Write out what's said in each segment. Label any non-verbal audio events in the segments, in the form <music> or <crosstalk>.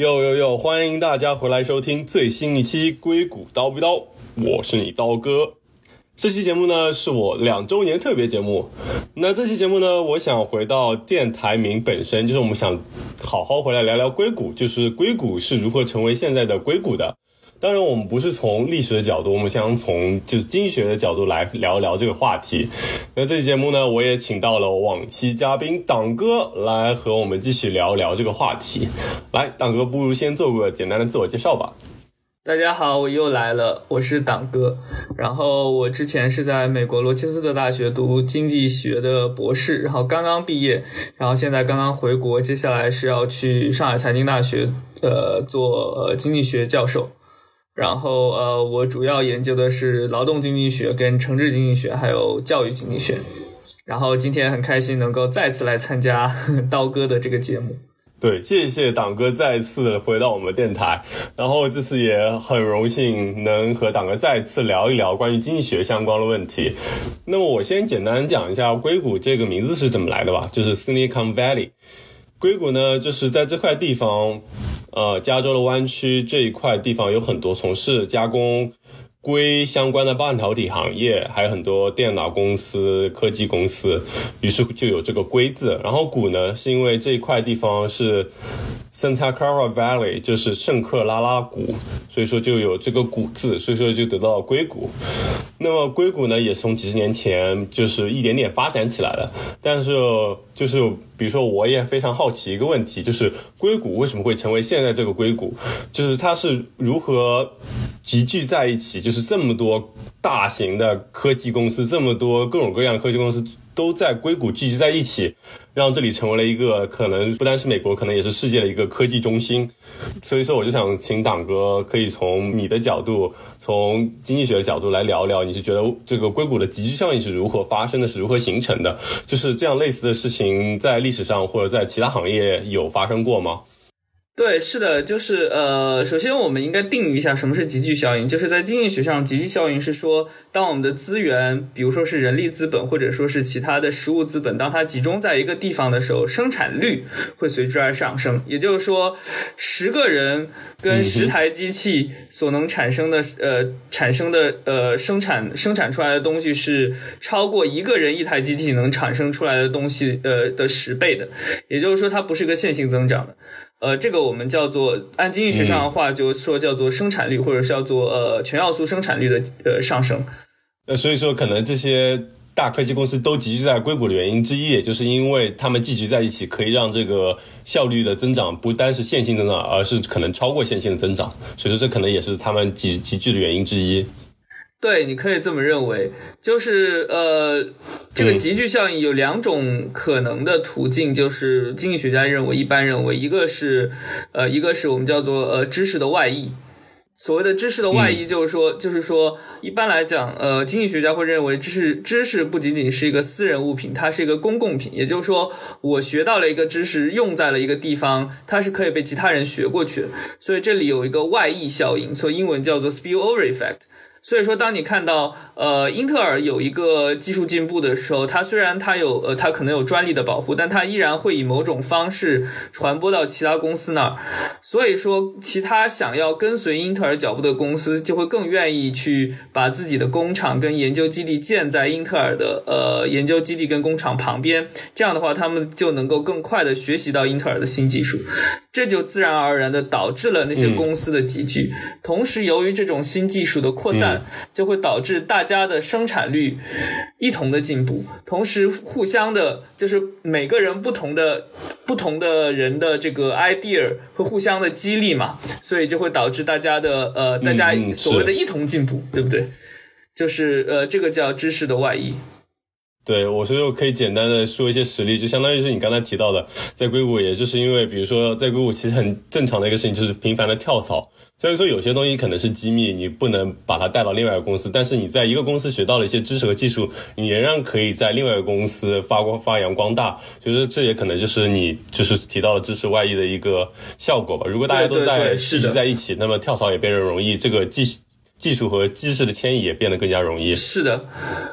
呦呦呦！欢迎大家回来收听最新一期《硅谷刀逼刀》，我是你刀哥。这期节目呢是我两周年特别节目。那这期节目呢，我想回到电台名本身，就是我们想好好回来聊聊硅谷，就是硅谷是如何成为现在的硅谷的。当然，我们不是从历史的角度，我们想从就是经济学的角度来聊一聊这个话题。那这期节目呢，我也请到了往期嘉宾党哥来和我们继续聊一聊这个话题。来，党哥，不如先做个简单的自我介绍吧。大家好，我又来了，我是党哥。然后我之前是在美国罗切斯特大学读经济学的博士，然后刚刚毕业，然后现在刚刚回国，接下来是要去上海财经大学呃做经济学教授。然后，呃，我主要研究的是劳动经济学、跟城市经济学，还有教育经济学。然后今天很开心能够再次来参加 <laughs> 刀哥的这个节目。对，谢谢党哥再次回到我们电台。然后这次也很荣幸能和党哥再次聊一聊关于经济学相关的问题。那么我先简单讲一下硅谷这个名字是怎么来的吧，就是 Silicon Valley。硅谷呢，就是在这块地方。呃，加州的湾区这一块地方有很多从事加工硅相关的半导体行业，还有很多电脑公司、科技公司，于是就有这个“硅”字。然后“谷”呢，是因为这一块地方是 Santa Clara Valley，就是圣克拉拉谷，所以说就有这个“谷”字，所以说就得到了硅谷。那么硅谷呢，也从几十年前就是一点点发展起来了，但是就是。比如说，我也非常好奇一个问题，就是硅谷为什么会成为现在这个硅谷？就是它是如何集聚在一起？就是这么多大型的科技公司，这么多各种各样的科技公司。都在硅谷聚集在一起，让这里成为了一个可能不单是美国，可能也是世界的一个科技中心。所以说，我就想请党哥可以从你的角度，从经济学的角度来聊聊，你是觉得这个硅谷的集聚效应是如何发生的，是如何形成的？就是这样类似的事情在历史上或者在其他行业有发生过吗？对，是的，就是呃，首先我们应该定义一下什么是集聚效应。就是在经济学上，集聚效应是说，当我们的资源，比如说是人力资本，或者说是其他的实物资本，当它集中在一个地方的时候，生产率会随之而上升。也就是说，十个人跟十台机器所能产生的呃产生的呃生产生产出来的东西是超过一个人一台机器能产生出来的东西呃的十倍的。也就是说，它不是一个线性增长的。呃，这个我们叫做按经济学上的话，就说叫做生产率，或者是叫做呃全要素生产率的呃上升。呃，所以说可能这些大科技公司都集聚在硅谷的原因之一，也就是因为他们聚集在一起，可以让这个效率的增长不单是线性增长，而是可能超过线性的增长。所以说这可能也是他们集集聚的原因之一。对，你可以这么认为，就是呃，这个集聚效应有两种可能的途径，就是经济学家认为，一般认为，一个是呃，一个是我们叫做呃知识的外溢。所谓的知识的外溢，就是说，就是说，一般来讲，呃，经济学家会认为，知识知识不仅仅是一个私人物品，它是一个公共品。也就是说，我学到了一个知识，用在了一个地方，它是可以被其他人学过去的。所以这里有一个外溢效应，所以英文叫做 spillover effect。所以说，当你看到呃英特尔有一个技术进步的时候，它虽然它有呃它可能有专利的保护，但它依然会以某种方式传播到其他公司那儿。所以说，其他想要跟随英特尔脚步的公司就会更愿意去把自己的工厂跟研究基地建在英特尔的呃研究基地跟工厂旁边。这样的话，他们就能够更快的学习到英特尔的新技术。这就自然而然的导致了那些公司的集聚。同时，由于这种新技术的扩散。就会导致大家的生产率一同的进步，同时互相的，就是每个人不同的不同的人的这个 idea 会互相的激励嘛，所以就会导致大家的呃，大家所谓的一同进步，对不对？就是呃，这个叫知识的外溢。对，我觉得我可以简单的说一些实例，就相当于是你刚才提到的，在硅谷，也就是因为比如说在硅谷，其实很正常的一个事情就是频繁的跳槽。虽然说有些东西可能是机密，你不能把它带到另外一个公司，但是你在一个公司学到了一些知识和技术，你仍然可以在另外一个公司发光发扬光大。所以说这也可能就是你就是提到了知识外溢的一个效果吧。如果大家都在聚集在一起，那么跳槽也变得容易，这个技技术和知识的迁移也变得更加容易。是的。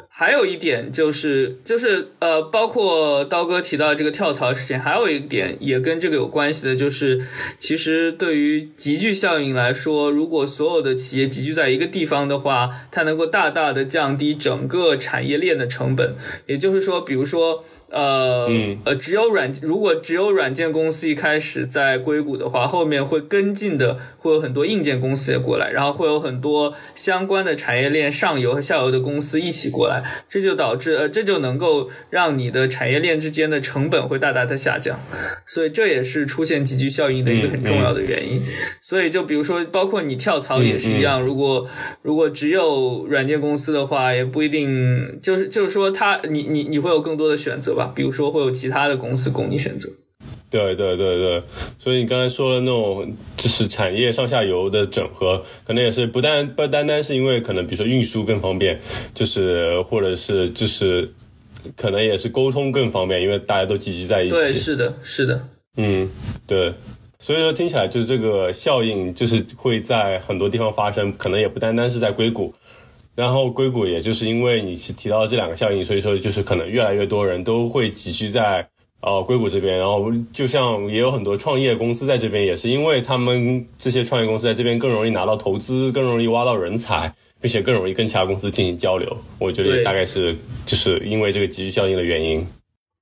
还有一点就是，就是呃，包括刀哥提到这个跳槽事情，还有一点也跟这个有关系的，就是其实对于集聚效应来说，如果所有的企业集聚在一个地方的话，它能够大大的降低整个产业链的成本。也就是说，比如说。呃呃，只有软如果只有软件公司一开始在硅谷的话，后面会跟进的会有很多硬件公司也过来，然后会有很多相关的产业链上游和下游的公司一起过来，这就导致呃这就能够让你的产业链之间的成本会大大的下降，所以这也是出现集聚效应的一个很重要的原因。所以就比如说，包括你跳槽也是一样，如果如果只有软件公司的话，也不一定就是就是说，它你你你会有更多的选择。吧，比如说会有其他的公司供你选择。对对对对，所以你刚才说的那种就是产业上下游的整合，可能也是不但不单单是因为可能比如说运输更方便，就是或者是就是可能也是沟通更方便，因为大家都聚集在一起。对，是的，是的。嗯，对。所以说听起来就是这个效应就是会在很多地方发生，可能也不单单是在硅谷。然后硅谷也就是因为你提到这两个效应，所以说就是可能越来越多人都会集聚在呃硅谷这边，然后就像也有很多创业公司在这边，也是因为他们这些创业公司在这边更容易拿到投资，更容易挖到人才，并且更容易跟其他公司进行交流。我觉得大概是就是因为这个集聚效应的原因。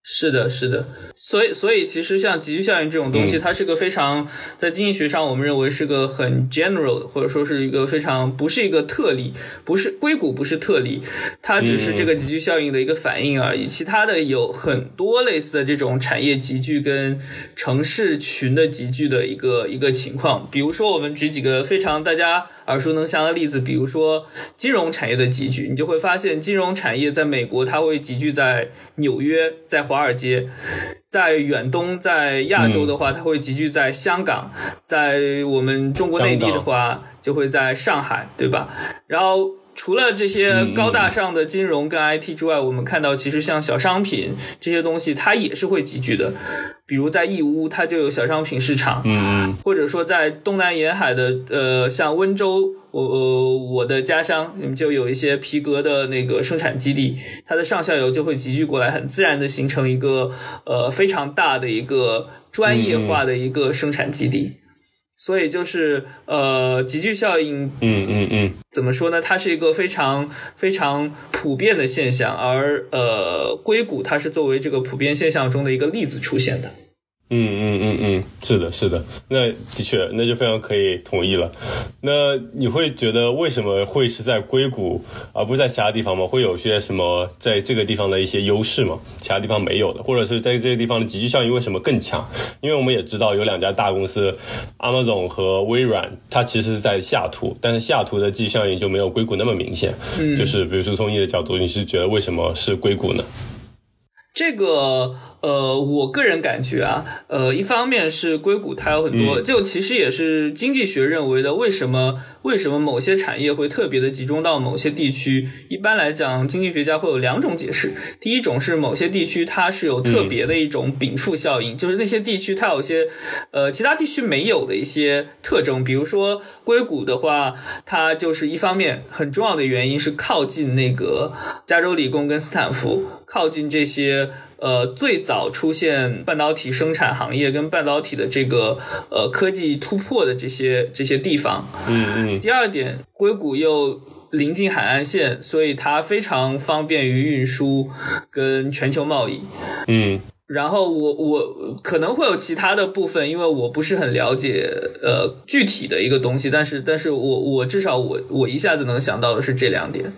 是的，是的，所以，所以其实像集聚效应这种东西，它是个非常在经济学上，我们认为是个很 general 的，或者说是一个非常不是一个特例，不是硅谷不是特例，它只是这个集聚效应的一个反应而已。其他的有很多类似的这种产业集聚跟城市群的集聚的一个一个情况，比如说我们举几个非常大家。耳熟能详的例子，比如说金融产业的集聚，你就会发现金融产业在美国它会集聚在纽约，在华尔街；在远东，在亚洲的话，它会集聚在香港；在我们中国内地的话，就会在上海，对吧？然后除了这些高大上的金融跟 IT 之外，我们看到其实像小商品这些东西，它也是会集聚的。比如在义乌，它就有小商品市场，嗯或者说在东南沿海的，呃，像温州，我呃我的家乡，你们就有一些皮革的那个生产基地，它的上下游就会集聚过来，很自然的形成一个呃非常大的一个专业化的一个生产基地。所以就是呃，集聚效应，嗯嗯嗯，怎么说呢？它是一个非常非常普遍的现象，而呃，硅谷它是作为这个普遍现象中的一个例子出现的。嗯嗯嗯嗯，是的，是的，那的确，那就非常可以同意了。那你会觉得为什么会是在硅谷，而不是在其他地方吗？会有些什么在这个地方的一些优势吗？其他地方没有的，或者是在这个地方的集聚效应为什么更强？因为我们也知道有两家大公司，Amazon 和微软，它其实是在下图，但是下图的集聚效应就没有硅谷那么明显。嗯，就是比如说从你的角度，你是觉得为什么是硅谷呢？这个。呃，我个人感觉啊，呃，一方面是硅谷它有很多，就其实也是经济学认为的，为什么为什么某些产业会特别的集中到某些地区？一般来讲，经济学家会有两种解释。第一种是某些地区它是有特别的一种禀赋效应，就是那些地区它有些呃其他地区没有的一些特征。比如说硅谷的话，它就是一方面很重要的原因是靠近那个加州理工跟斯坦福，靠近这些。呃，最早出现半导体生产行业跟半导体的这个呃科技突破的这些这些地方，嗯嗯。第二点，硅谷又临近海岸线，所以它非常方便于运输跟全球贸易。嗯。然后我我可能会有其他的部分，因为我不是很了解呃具体的一个东西，但是但是我我至少我我一下子能想到的是这两点。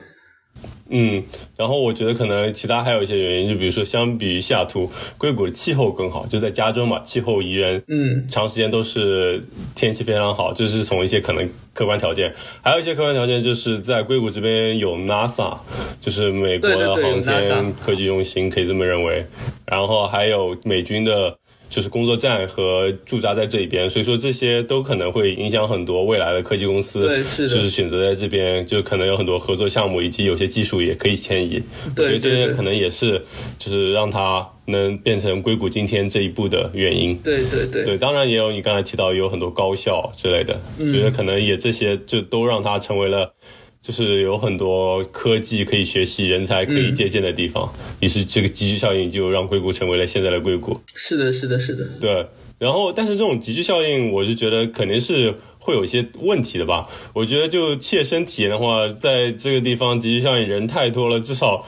嗯，然后我觉得可能其他还有一些原因，就比如说相比于西雅图，硅谷的气候更好，就在加州嘛，气候宜人，嗯，长时间都是天气非常好，就是从一些可能客观条件，还有一些客观条件就是在硅谷这边有 NASA，就是美国的航天科技中心，可以这么认为，然后还有美军的。就是工作站和驻扎在这一边，所以说这些都可能会影响很多未来的科技公司，对，是的，就是选择在这边，就可能有很多合作项目，以及有些技术也可以迁移。对，这些可能也是，就是让它能变成硅谷今天这一步的原因。对对对，对，当然也有你刚才提到有很多高校之类的，觉得可能也这些就都让它成为了。就是有很多科技可以学习、人才可以借鉴的地方。于是这个集聚效应就让硅谷成为了现在的硅谷。是的，是的，是的。对，然后但是这种集聚效应，我就觉得肯定是。会有一些问题的吧？我觉得就切身体验的话，在这个地方集聚效应人太多了，至少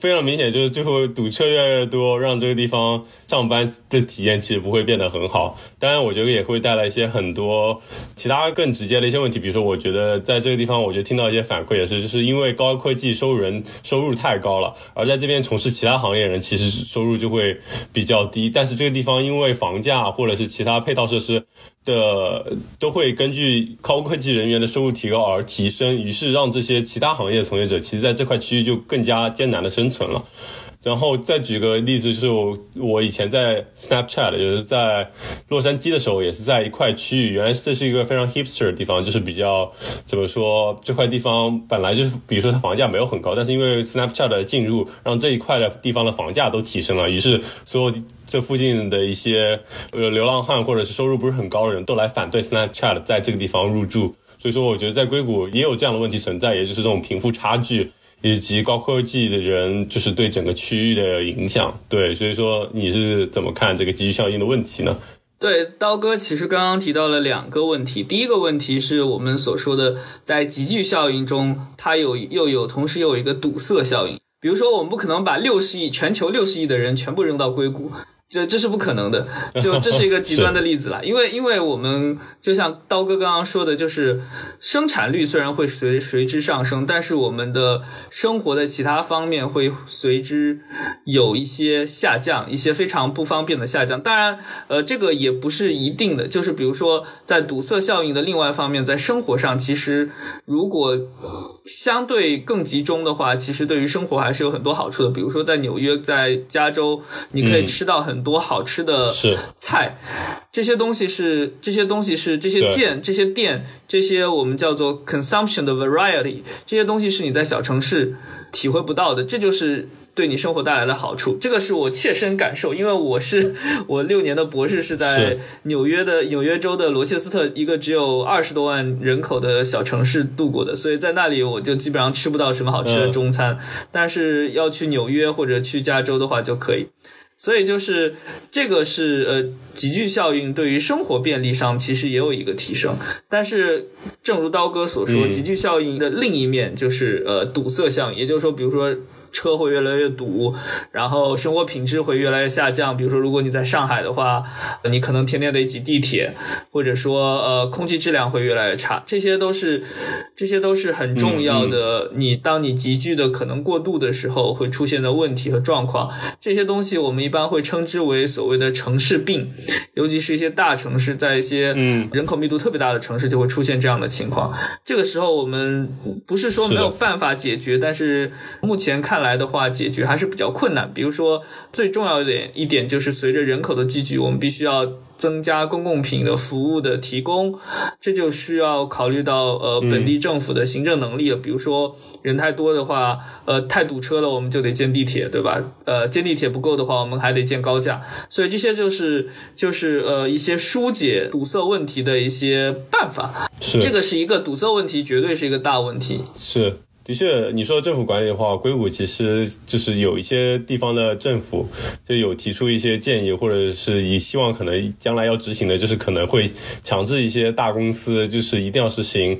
非常明显，就是最后堵车越来越多，让这个地方上班的体验其实不会变得很好。当然，我觉得也会带来一些很多其他更直接的一些问题，比如说，我觉得在这个地方，我觉得听到一些反馈也是，就是因为高科技收入人收入太高了，而在这边从事其他行业人其实收入就会比较低。但是这个地方因为房价或者是其他配套设施。的都会根据高科技人员的收入提高而提升，于是让这些其他行业从业者其实在这块区域就更加艰难的生存了。然后再举个例子，就是我我以前在 Snapchat，就是在洛杉矶的时候，也是在一块区域。原来这是一个非常 hipster 的地方，就是比较怎么说，这块地方本来就是，比如说它房价没有很高，但是因为 Snapchat 的进入，让这一块的地方的房价都提升了。于是所有这附近的一些呃流浪汉或者是收入不是很高的人都来反对 Snapchat 在这个地方入驻。所以说，我觉得在硅谷也有这样的问题存在，也就是这种贫富差距。以及高科技的人，就是对整个区域的影响。对，所以说你是怎么看这个集聚效应的问题呢？对，刀哥其实刚刚提到了两个问题。第一个问题是我们所说的，在集聚效应中，它有又有同时又有一个堵塞效应。比如说，我们不可能把六十亿全球六十亿的人全部扔到硅谷。这这是不可能的，就这是一个极端的例子了，<laughs> 因为因为我们就像刀哥刚刚说的，就是生产率虽然会随随之上升，但是我们的生活的其他方面会随之有一些下降，一些非常不方便的下降。当然，呃，这个也不是一定的，就是比如说在堵塞效应的另外一方面，在生活上，其实如果相对更集中的话，其实对于生活还是有很多好处的。比如说在纽约，在加州，你可以吃到很。很多好吃的菜，这些东西是这些东西是这些店这些店这些我们叫做 consumption 的 variety，这些东西是你在小城市体会不到的，这就是对你生活带来的好处。这个是我切身感受，因为我是 <laughs> 我六年的博士是在纽约的纽约州的罗切斯特一个只有二十多万人口的小城市度过的，所以在那里我就基本上吃不到什么好吃的中餐，但是要去纽约或者去加州的话就可以。所以就是这个是呃集聚效应对于生活便利上其实也有一个提升，但是正如刀哥所说，集聚效应的另一面就是呃堵塞效应，也就是说，比如说。车会越来越堵，然后生活品质会越来越下降。比如说，如果你在上海的话，你可能天天得挤地铁，或者说，呃，空气质量会越来越差。这些都是，这些都是很重要的。你当你集聚的可能过度的时候，会出现的问题和状况。这些东西我们一般会称之为所谓的城市病，尤其是一些大城市，在一些人口密度特别大的城市，就会出现这样的情况。这个时候，我们不是说没有办法解决，但是目前看。来的话，解决还是比较困难。比如说，最重要一点一点就是，随着人口的聚集，我们必须要。增加公共品的服务的提供，这就需要考虑到呃本地政府的行政能力了。比如说人太多的话，呃太堵车了，我们就得建地铁，对吧？呃建地铁不够的话，我们还得建高架。所以这些就是就是呃一些疏解堵塞问题的一些办法。是这个是一个堵塞问题，绝对是一个大问题。是。的确，你说政府管理的话，硅谷其实就是有一些地方的政府就有提出一些建议，或者是以希望可能将来要执行的，就是可能会强制一些大公司，就是一定要实行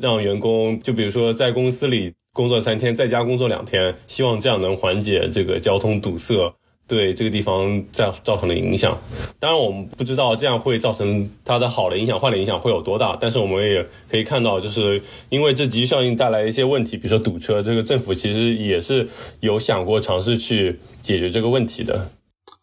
让员工，就比如说在公司里工作三天，在家工作两天，希望这样能缓解这个交通堵塞。对这个地方造造成的影响，当然我们不知道这样会造成它的好的影响、坏的影响会有多大。但是我们也可以看到，就是因为这集聚效应带来一些问题，比如说堵车，这个政府其实也是有想过尝试去解决这个问题的。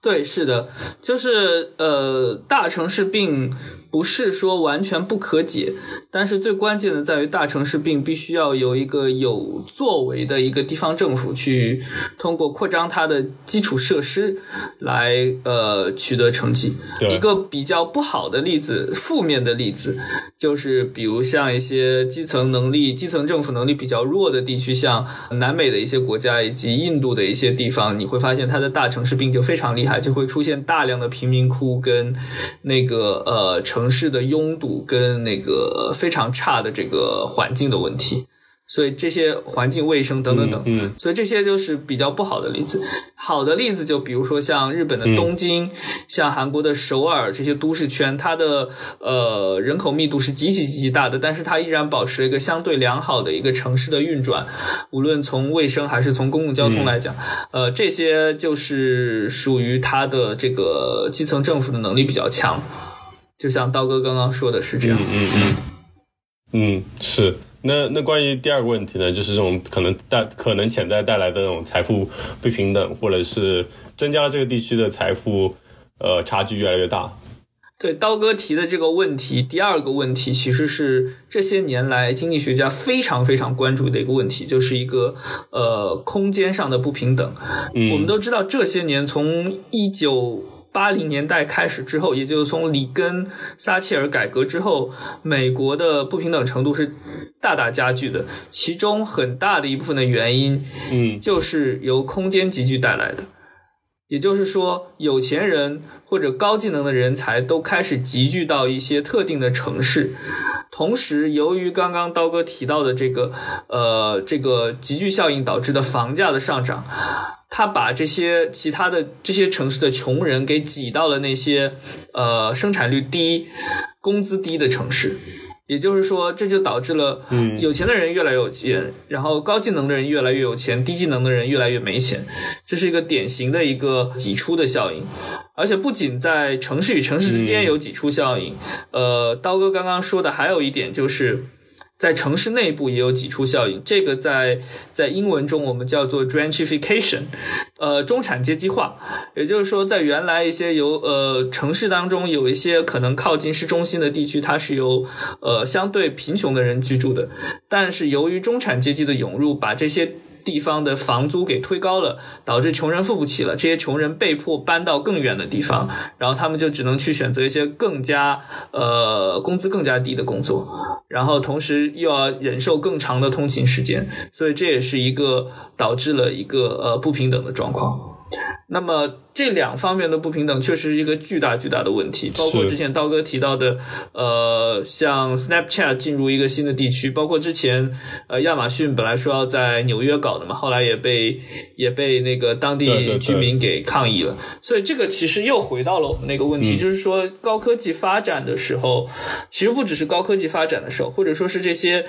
对，是的，就是呃，大城市病。不是说完全不可解，但是最关键的在于大城市病必须要有一个有作为的一个地方政府去通过扩张它的基础设施来呃取得成绩。一个比较不好的例子，负面的例子就是比如像一些基层能力、基层政府能力比较弱的地区，像南美的一些国家以及印度的一些地方，你会发现它的大城市病就非常厉害，就会出现大量的贫民窟跟那个呃城。城市的拥堵跟那个非常差的这个环境的问题，所以这些环境卫生等等等，嗯，所以这些就是比较不好的例子。好的例子就比如说像日本的东京，像韩国的首尔这些都市圈，它的呃人口密度是极其极其大的，但是它依然保持了一个相对良好的一个城市的运转，无论从卫生还是从公共交通来讲，呃，这些就是属于它的这个基层政府的能力比较强。就像刀哥刚刚说的是这样，嗯嗯嗯。嗯，是。那那关于第二个问题呢，就是这种可能带可能潜在带来的这种财富不平等，或者是增加这个地区的财富呃差距越来越大。对刀哥提的这个问题，第二个问题其实是这些年来经济学家非常非常关注的一个问题，就是一个呃空间上的不平等。嗯，我们都知道这些年从一九。八零年代开始之后，也就是从里根、撒切尔改革之后，美国的不平等程度是大大加剧的。其中很大的一部分的原因，嗯，就是由空间集聚带来的。也就是说，有钱人或者高技能的人才都开始集聚到一些特定的城市。同时，由于刚刚刀哥提到的这个呃这个集聚效应导致的房价的上涨。他把这些其他的这些城市的穷人给挤到了那些呃生产率低、工资低的城市，也就是说，这就导致了嗯有钱的人越来越有钱，然后高技能的人越来越有钱，低技能的人越来越没钱，这是一个典型的一个挤出的效应。而且不仅在城市与城市之间有挤出效应，呃，刀哥刚刚说的还有一点就是。在城市内部也有挤出效应，这个在在英文中我们叫做 gentrification，呃，中产阶级化。也就是说，在原来一些由呃城市当中有一些可能靠近市中心的地区，它是由呃相对贫穷的人居住的，但是由于中产阶级的涌入，把这些。地方的房租给推高了，导致穷人付不起了，这些穷人被迫搬到更远的地方，然后他们就只能去选择一些更加呃工资更加低的工作，然后同时又要忍受更长的通勤时间，所以这也是一个导致了一个呃不平等的状况。那么这两方面的不平等确实是一个巨大巨大的问题，包括之前刀哥提到的，呃，像 Snapchat 进入一个新的地区，包括之前呃亚马逊本来说要在纽约搞的嘛，后来也被也被那个当地居民给抗议了，所以这个其实又回到了我们那个问题，就是说高科技发展的时候，其实不只是高科技发展的时候，或者说是这些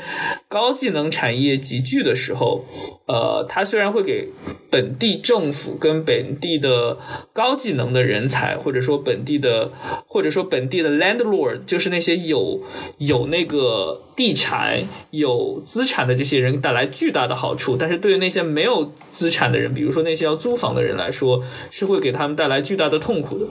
高技能产业集聚的时候，呃，它虽然会给本地政府跟本地的高技能的人才，或者说本地的，或者说本地的 landlord，就是那些有有那个地产、有资产的这些人带来巨大的好处。但是对于那些没有资产的人，比如说那些要租房的人来说，是会给他们带来巨大的痛苦的。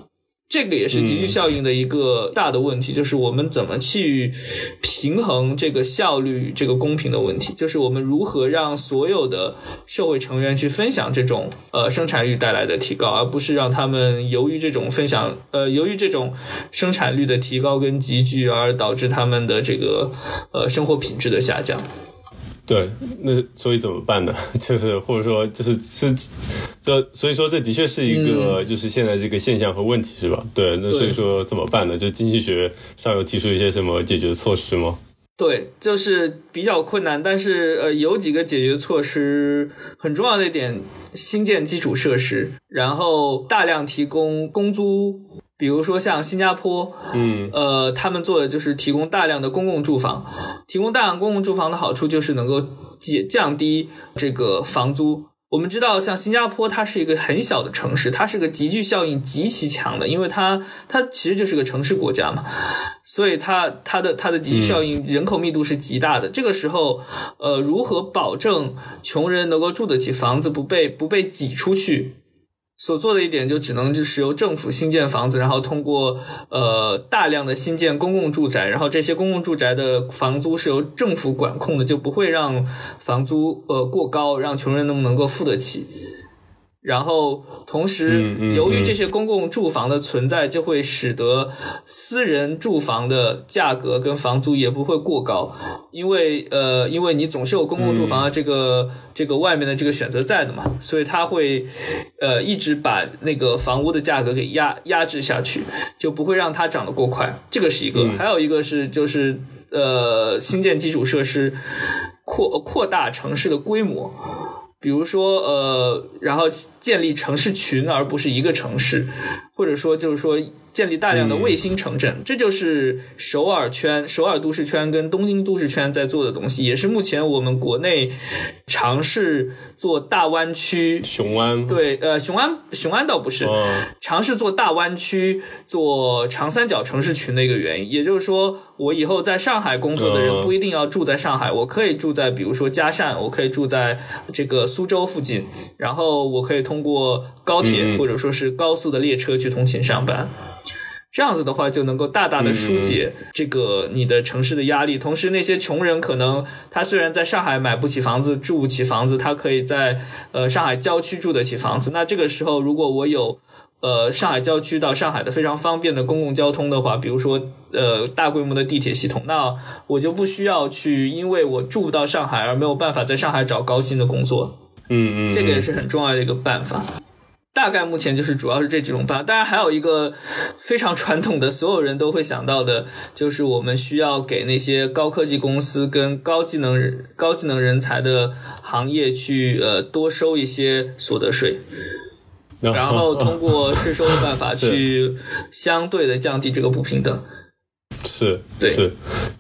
这个也是集聚效应的一个大的问题，就是我们怎么去平衡这个效率、这个公平的问题，就是我们如何让所有的社会成员去分享这种呃生产率带来的提高，而不是让他们由于这种分享呃由于这种生产率的提高跟集聚而导致他们的这个呃生活品质的下降。对，那所以怎么办呢？<laughs> 就是或者说，就是是，这所以说这的确是一个就是现在这个现象和问题，是吧？对，那所以说怎么办呢？就经济学上有提出一些什么解决措施吗？对，就是比较困难，但是呃，有几个解决措施很重要的一点：新建基础设施，然后大量提供公租。比如说像新加坡，嗯，呃，他们做的就是提供大量的公共住房。提供大量公共住房的好处就是能够减降低这个房租。我们知道，像新加坡，它是一个很小的城市，它是个集聚效应极其强的，因为它它其实就是个城市国家嘛，所以它它的它的集聚效应人口密度是极大的。这个时候，呃，如何保证穷人能够住得起房子，不被不被挤出去？所做的一点就只能就是由政府新建房子，然后通过呃大量的新建公共住宅，然后这些公共住宅的房租是由政府管控的，就不会让房租呃过高，让穷人能不能够付得起。然后，同时，由于这些公共住房的存在，就会使得私人住房的价格跟房租也不会过高，因为呃，因为你总是有公共住房的这个这个外面的这个选择在的嘛，所以它会呃一直把那个房屋的价格给压压制下去，就不会让它涨得过快。这个是一个，还有一个是就是呃新建基础设施。扩扩大城市的规模，比如说呃，然后建立城市群，而不是一个城市，或者说就是说。建立大量的卫星城镇，这就是首尔圈、首尔都市圈跟东京都市圈在做的东西，也是目前我们国内尝试做大湾区。雄安对，呃，雄安雄安倒不是尝试做大湾区、做长三角城市群的一个原因。也就是说，我以后在上海工作的人不一定要住在上海，我可以住在比如说嘉善，我可以住在这个苏州附近，然后我可以通过高铁或者说是高速的列车去通勤上班。这样子的话，就能够大大的疏解这个你的城市的压力。同时，那些穷人可能他虽然在上海买不起房子、住不起房子，他可以在呃上海郊区住得起房子。那这个时候，如果我有呃上海郊区到上海的非常方便的公共交通的话，比如说呃大规模的地铁系统，那我就不需要去因为我住不到上海而没有办法在上海找高薪的工作。嗯嗯，这个也是很重要的一个办法。大概目前就是主要是这几种办法，当然还有一个非常传统的，所有人都会想到的，就是我们需要给那些高科技公司跟高技能人、高技能人才的行业去呃多收一些所得税，然后通过 <laughs> 税收的办法去相对的降低这个不平等。是是，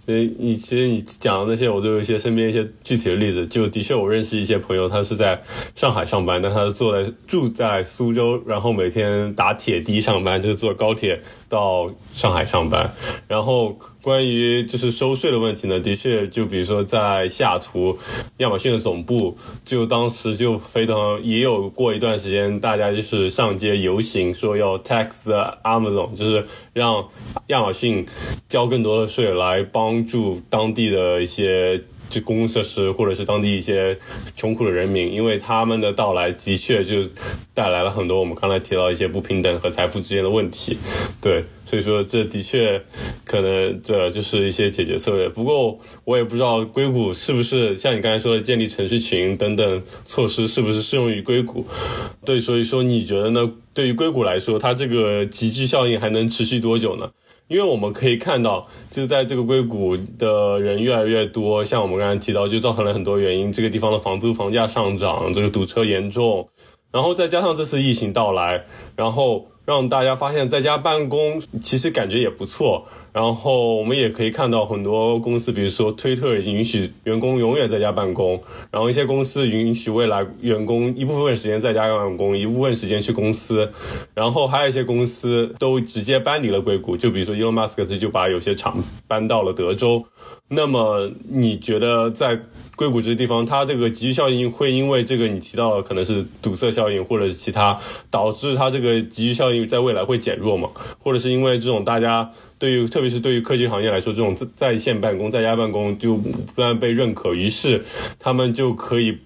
所以你其实你讲的那些，我都有一些身边一些具体的例子。就的确，我认识一些朋友，他是在上海上班，但他是坐在住在苏州，然后每天打铁的上班，就是坐高铁到上海上班，然后。关于就是收税的问题呢，的确，就比如说在西雅图，亚马逊的总部，就当时就非常也有过一段时间，大家就是上街游行，说要 tax Amazon，就是让亚马逊交更多的税来帮助当地的一些。就公共设施，或者是当地一些穷苦的人民，因为他们的到来的确就带来了很多我们刚才提到一些不平等和财富之间的问题，对，所以说这的确可能这就是一些解决策略。不过我也不知道硅谷是不是像你刚才说的建立城市群等等措施是不是适用于硅谷？对，所以说你觉得呢？对于硅谷来说，它这个集聚效应还能持续多久呢？因为我们可以看到，就在这个硅谷的人越来越多，像我们刚才提到，就造成了很多原因。这个地方的房租、房价上涨，这个堵车严重，然后再加上这次疫情到来，然后让大家发现在家办公其实感觉也不错。然后我们也可以看到很多公司，比如说推特已经允许员工永远在家办公，然后一些公司允许未来员工一部分时间在家办公，一部分时间去公司，然后还有一些公司都直接搬离了硅谷，就比如说 Elon Musk 这就把有些厂搬到了德州。那么你觉得在硅谷这个地方，它这个集聚效应会因为这个你提到的可能是堵塞效应，或者是其他导致它这个集聚效应在未来会减弱嘛？或者是因为这种大家？对于特别是对于科技行业来说，这种在在线办公、在家办公就不断被认可，于是他们就可以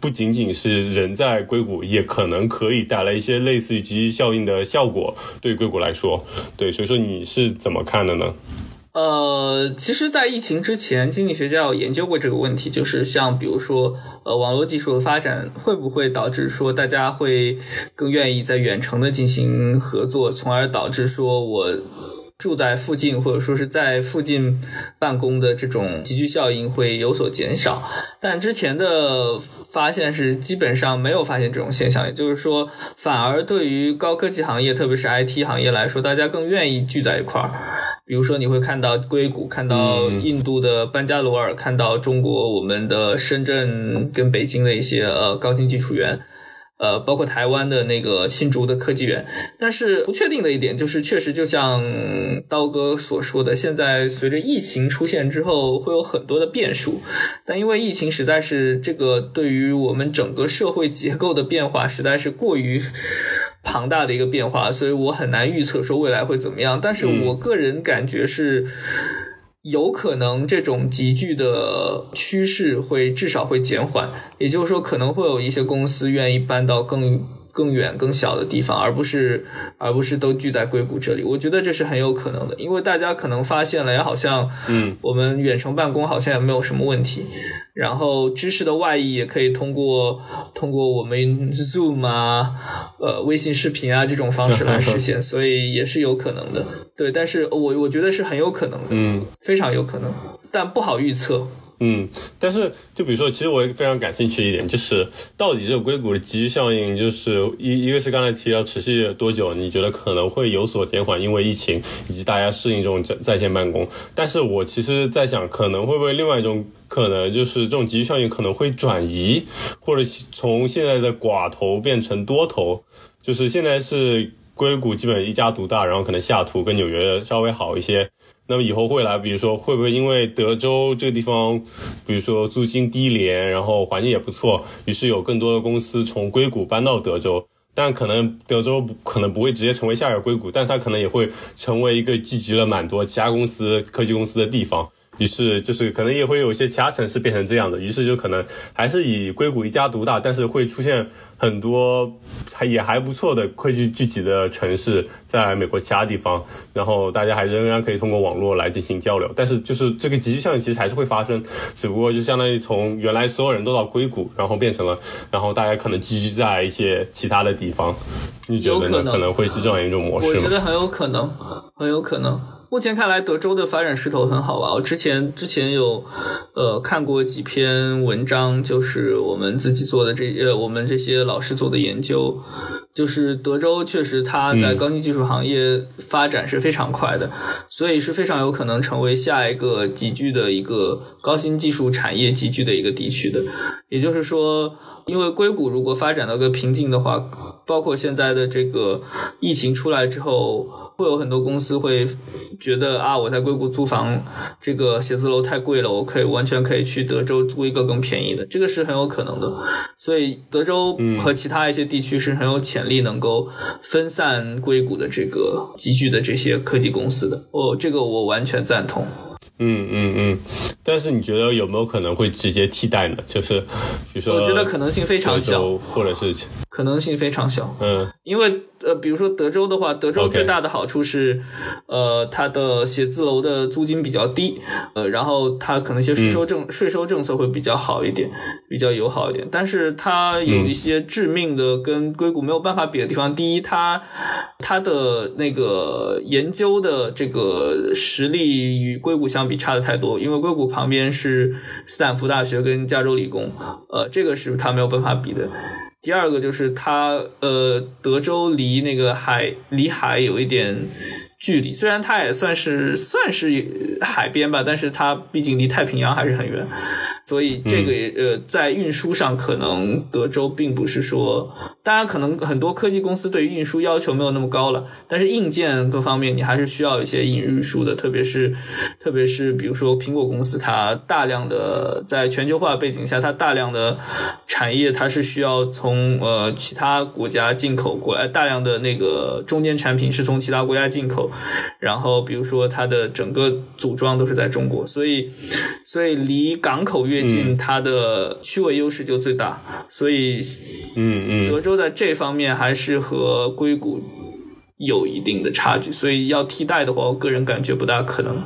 不仅仅是人在硅谷，也可能可以带来一些类似于集聚效应的效果。对硅谷来说，对，所以说你是怎么看的呢？呃，其实，在疫情之前，经济学家有研究过这个问题，就是像比如说，呃，网络技术的发展会不会导致说大家会更愿意在远程的进行合作，从而导致说我。住在附近或者说是在附近办公的这种集聚效应会有所减少，但之前的发现是基本上没有发现这种现象，也就是说，反而对于高科技行业，特别是 IT 行业来说，大家更愿意聚在一块儿。比如说，你会看到硅谷，看到印度的班加罗尔，看到中国我们的深圳跟北京的一些呃高新技术园。呃，包括台湾的那个新竹的科技园，但是不确定的一点就是，确实就像刀哥所说的，现在随着疫情出现之后，会有很多的变数。但因为疫情实在是这个对于我们整个社会结构的变化，实在是过于庞大的一个变化，所以我很难预测说未来会怎么样。但是我个人感觉是。有可能这种急剧的趋势会至少会减缓，也就是说可能会有一些公司愿意搬到更更远、更小的地方，而不是而不是都聚在硅谷这里。我觉得这是很有可能的，因为大家可能发现了，也好像嗯，我们远程办公好像也没有什么问题。然后知识的外溢也可以通过通过我们 Zoom 啊，呃，微信视频啊这种方式来实现，<laughs> 所以也是有可能的。对，但是我我觉得是很有可能的，嗯，非常有可能，但不好预测。嗯，但是就比如说，其实我也非常感兴趣一点，就是到底这个硅谷的集聚效应，就是一一个是刚才提到持续多久，你觉得可能会有所减缓，因为疫情以及大家适应这种在在线办公。但是我其实在想，可能会不会另外一种可能，就是这种集聚效应可能会转移，或者从现在的寡头变成多头，就是现在是硅谷基本一家独大，然后可能西雅图跟纽约稍微好一些。那么以后未来，比如说会不会因为德州这个地方，比如说租金低廉，然后环境也不错，于是有更多的公司从硅谷搬到德州？但可能德州可能不会直接成为下一个硅谷，但它可能也会成为一个聚集了蛮多其他公司、科技公司的地方。于是就是可能也会有一些其他城市变成这样的，于是就可能还是以硅谷一家独大，但是会出现。很多还也还不错的科技聚集的城市，在美国其他地方，然后大家还仍然可以通过网络来进行交流。但是就是这个集聚效应其实还是会发生，只不过就相当于从原来所有人都到硅谷，然后变成了，然后大家可能集聚在一些其他的地方。你觉得可能会是这样一种模式吗？我觉得很有可能，很有可能。目前看来，德州的发展势头很好吧？我之前之前有，呃，看过几篇文章，就是我们自己做的这呃，我们这些老师做的研究，就是德州确实它在高新技术行业发展是非常快的，所以是非常有可能成为下一个集聚的一个高新技术产业集聚的一个地区的。也就是说，因为硅谷如果发展到个瓶颈的话，包括现在的这个疫情出来之后。会有很多公司会觉得啊，我在硅谷租房，这个写字楼太贵了，我可以完全可以去德州租一个更便宜的，这个是很有可能的。所以德州和其他一些地区是很有潜力能够分散硅谷的这个集聚的这些科技公司的。哦，这个我完全赞同。嗯嗯嗯，但是你觉得有没有可能会直接替代呢？就是比如说，我觉得可能性非常小，或者是可能性非常小。嗯，因为。呃，比如说德州的话，德州最大的好处是，呃，它的写字楼的租金比较低，呃，然后它可能一些税收政税收政策会比较好一点，比较友好一点。但是它有一些致命的跟硅谷没有办法比的地方。第一，它它的那个研究的这个实力与硅谷相比差的太多，因为硅谷旁边是斯坦福大学跟加州理工，呃，这个是它没有办法比的。第二个就是它，呃，德州离那个海，离海有一点。距离虽然它也算是算是海边吧，但是它毕竟离太平洋还是很远，所以这个呃在运输上可能德州并不是说，当然可能很多科技公司对于运输要求没有那么高了，但是硬件各方面你还是需要一些运输的，特别是特别是比如说苹果公司，它大量的在全球化背景下，它大量的产业它是需要从呃其他国家进口过来，大量的那个中间产品是从其他国家进口。然后，比如说它的整个组装都是在中国，所以，所以离港口越近，它的区位优势就最大。所以，嗯嗯，德州在这方面还是和硅谷有一定的差距。所以要替代的话，我个人感觉不大可能。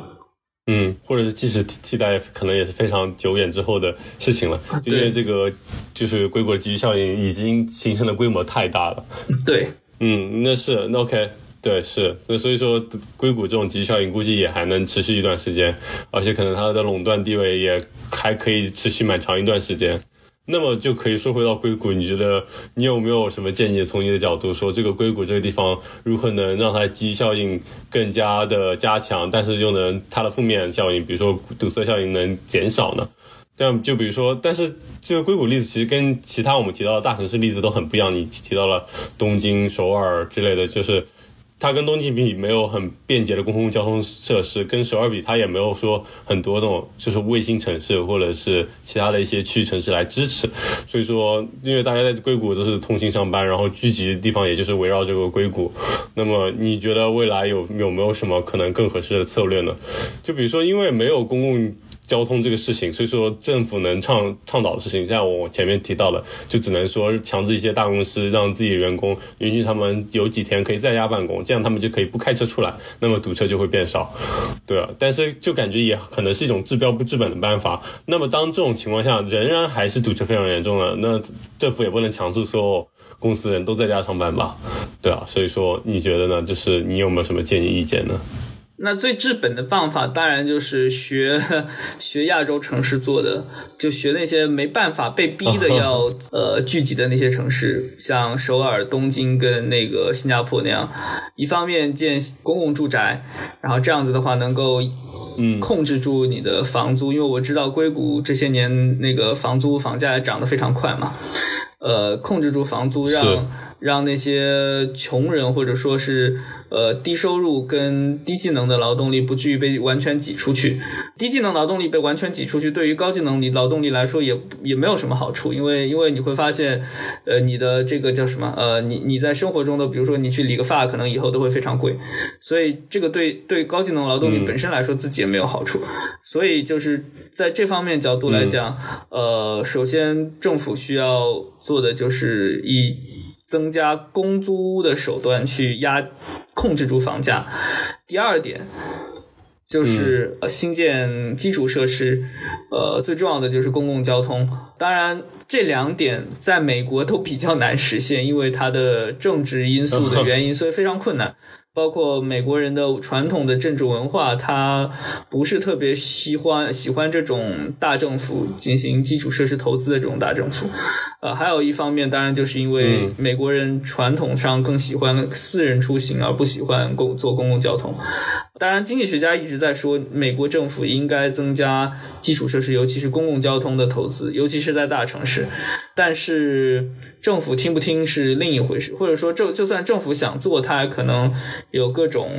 嗯，或者是即使替代，可能也是非常久远之后的事情了。因为这个就是硅谷的集聚效应已经形成的规模太大了。对，嗯，那是那 OK。对，是，所以所以说，硅谷这种集效应估计也还能持续一段时间，而且可能它的垄断地位也还可以持续蛮长一段时间。那么就可以说回到硅谷，你觉得你有没有什么建议？从你的角度说，这个硅谷这个地方如何能让它的集效应更加的加强，但是又能它的负面效应，比如说堵塞效应能减少呢？这样就比如说，但是这个硅谷例子其实跟其他我们提到的大城市例子都很不一样。你提到了东京、首尔之类的，就是。它跟东京比没有很便捷的公共交通设施，跟首尔比它也没有说很多那种就是卫星城市或者是其他的一些区域城市来支持，所以说因为大家在硅谷都是通勤上班，然后聚集的地方也就是围绕这个硅谷，那么你觉得未来有有没有什么可能更合适的策略呢？就比如说因为没有公共。交通这个事情，所以说政府能倡倡导的事情，像我前面提到的，就只能说强制一些大公司让自己的员工允许他们有几天可以在家办公，这样他们就可以不开车出来，那么堵车就会变少，对啊。但是就感觉也可能是一种治标不治本的办法。那么当这种情况下仍然还是堵车非常严重的，那政府也不能强制所有公司人都在家上班吧，对啊。所以说你觉得呢？就是你有没有什么建议意见呢？那最治本的办法，当然就是学学亚洲城市做的，就学那些没办法被逼的要 <laughs> 呃聚集的那些城市，像首尔、东京跟那个新加坡那样，一方面建公共住宅，然后这样子的话能够嗯控制住你的房租，因为我知道硅谷这些年那个房租房价涨得非常快嘛，呃，控制住房租是让。让那些穷人或者说是呃低收入跟低技能的劳动力不至于被完全挤出去。低技能劳动力被完全挤出去，对于高技能力劳动力来说也也没有什么好处，因为因为你会发现，呃，你的这个叫什么？呃，你你在生活中的，比如说你去理个发，可能以后都会非常贵，所以这个对对高技能劳动力嗯本身来说自己也没有好处。所以就是在这方面角度来讲，呃，首先政府需要做的就是以增加公租屋的手段去压控制住房价。第二点就是、呃新建基础设施，呃，最重要的就是公共交通。当然，这两点在美国都比较难实现，因为它的政治因素的原因，<laughs> 所以非常困难。包括美国人的传统的政治文化，他不是特别喜欢喜欢这种大政府进行基础设施投资的这种大政府。呃，还有一方面，当然就是因为嗯美国人传统上更喜欢私人出行，而不喜欢公坐公共交通。当然，经济学家一直在说，美国政府应该增加基础设施，尤其是公共交通的投资，尤其是在大城市。但是政府听不听是另一回事，或者说，政就算政府想做，它也可能有各种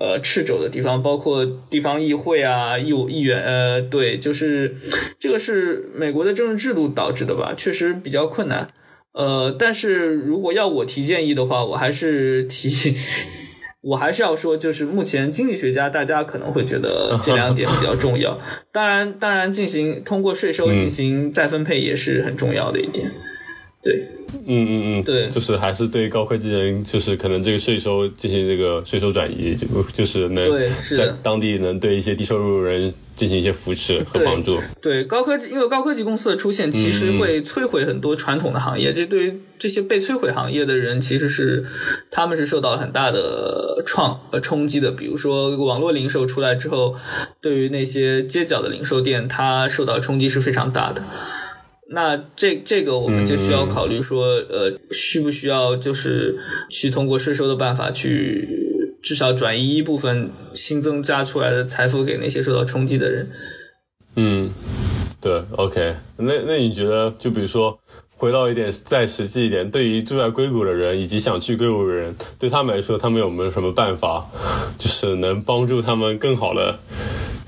呃掣肘的地方，包括地方议会啊、议议员呃，对，就是这个是美国的政治制度导致的吧，确实比较困难。呃，但是如果要我提建议的话，我还是提醒，我还是要说，就是目前经济学家大家可能会觉得这两点比较重要。<laughs> 当然，当然进行通过税收进行再分配也是很重要的一点。对，嗯嗯嗯，对就是还是对高科技人，就是可能这个税收进行这个税收转移，就就是能在当地能对一些低收入人进行一些扶持和帮助。对高科技，因为高科技公司的出现，其实会摧毁很多传统的行业。这对于这些被摧毁行业的人，其实是他们是受到很大的创呃冲击的。比如说网络零售出来之后，对于那些街角的零售店，它受到冲击是非常大的。那这这个我们就需要考虑说，呃，需不需要就是去通过税收的办法去至少转移一部分新增加出来的财富给那些受到冲击的人。嗯，对，OK，那那你觉得，就比如说，回到一点再实际一点，对于住在硅谷的人以及想去硅谷的人，对他们来说，他们有没有什么办法，<laughs> 就是能帮助他们更好的，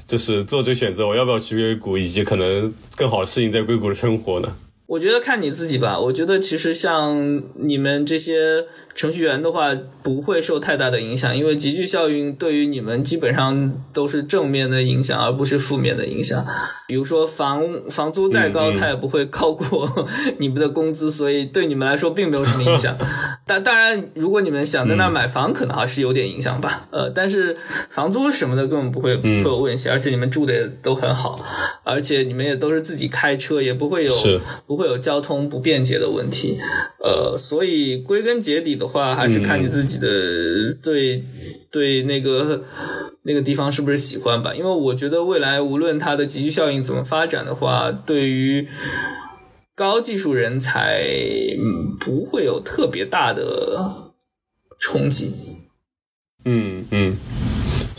就是做这个选择，我要不要去硅谷，以及可能更好适应在硅谷的生活呢？我觉得看你自己吧。我觉得其实像你们这些程序员的话，不会受太大的影响，因为集聚效应对于你们基本上都是正面的影响，而不是负面的影响。比如说房房租再高，它也不会高过 <laughs> 你们的工资，所以对你们来说并没有什么影响。<laughs> 但当然，如果你们想在那儿买房，可能还是有点影响吧。呃，但是房租什么的根本不会不会有问题，而且你们住的也都很好，而且你们也都是自己开车，也不会有是不会有交通不便捷的问题。呃，所以归根结底的话，还是看你自己的对、对那个那个地方是不是喜欢吧。因为我觉得未来无论它的集聚效应怎么发展的话，对于高技术人才，嗯，不会有特别大的冲击。嗯嗯。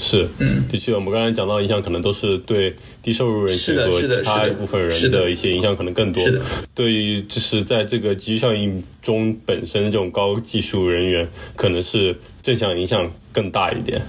是，嗯的确，我们刚才讲到影响，可能都是对低收入人群和其他一部分人的的一些影响可能更多。是的对于就是在这个集聚效应中本身这种高技术人员，可能是正向影响更大一点。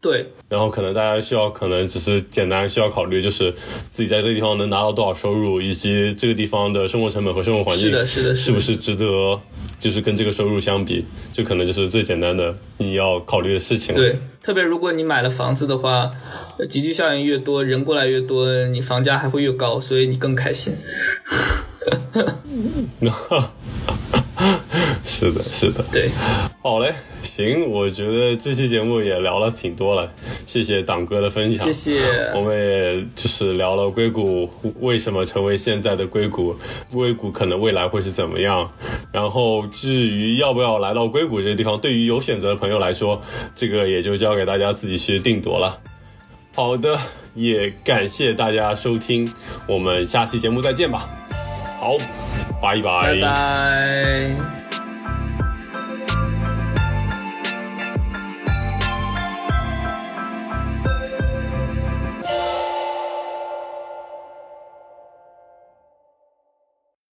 对，然后可能大家需要，可能只是简单需要考虑，就是自己在这个地方能拿到多少收入，以及这个地方的生活成本和生活环境是的是的是是不是值得，就是跟这个收入相比，这可能就是最简单的你要考虑的事情了。对，特别如果你买了房子的话，呃集聚效应越多，人过来越多，你房价还会越高，所以你更开心。<laughs> <laughs> <laughs> 是的，是的。对，好嘞，行，我觉得这期节目也聊了挺多了，谢谢党哥的分享。谢谢。我们也就是聊了硅谷为什么成为现在的硅谷，硅谷可能未来会是怎么样。然后至于要不要来到硅谷这个地方，对于有选择的朋友来说，这个也就交给大家自己去定夺了。好的，也感谢大家收听，我们下期节目再见吧。好，拜拜拜。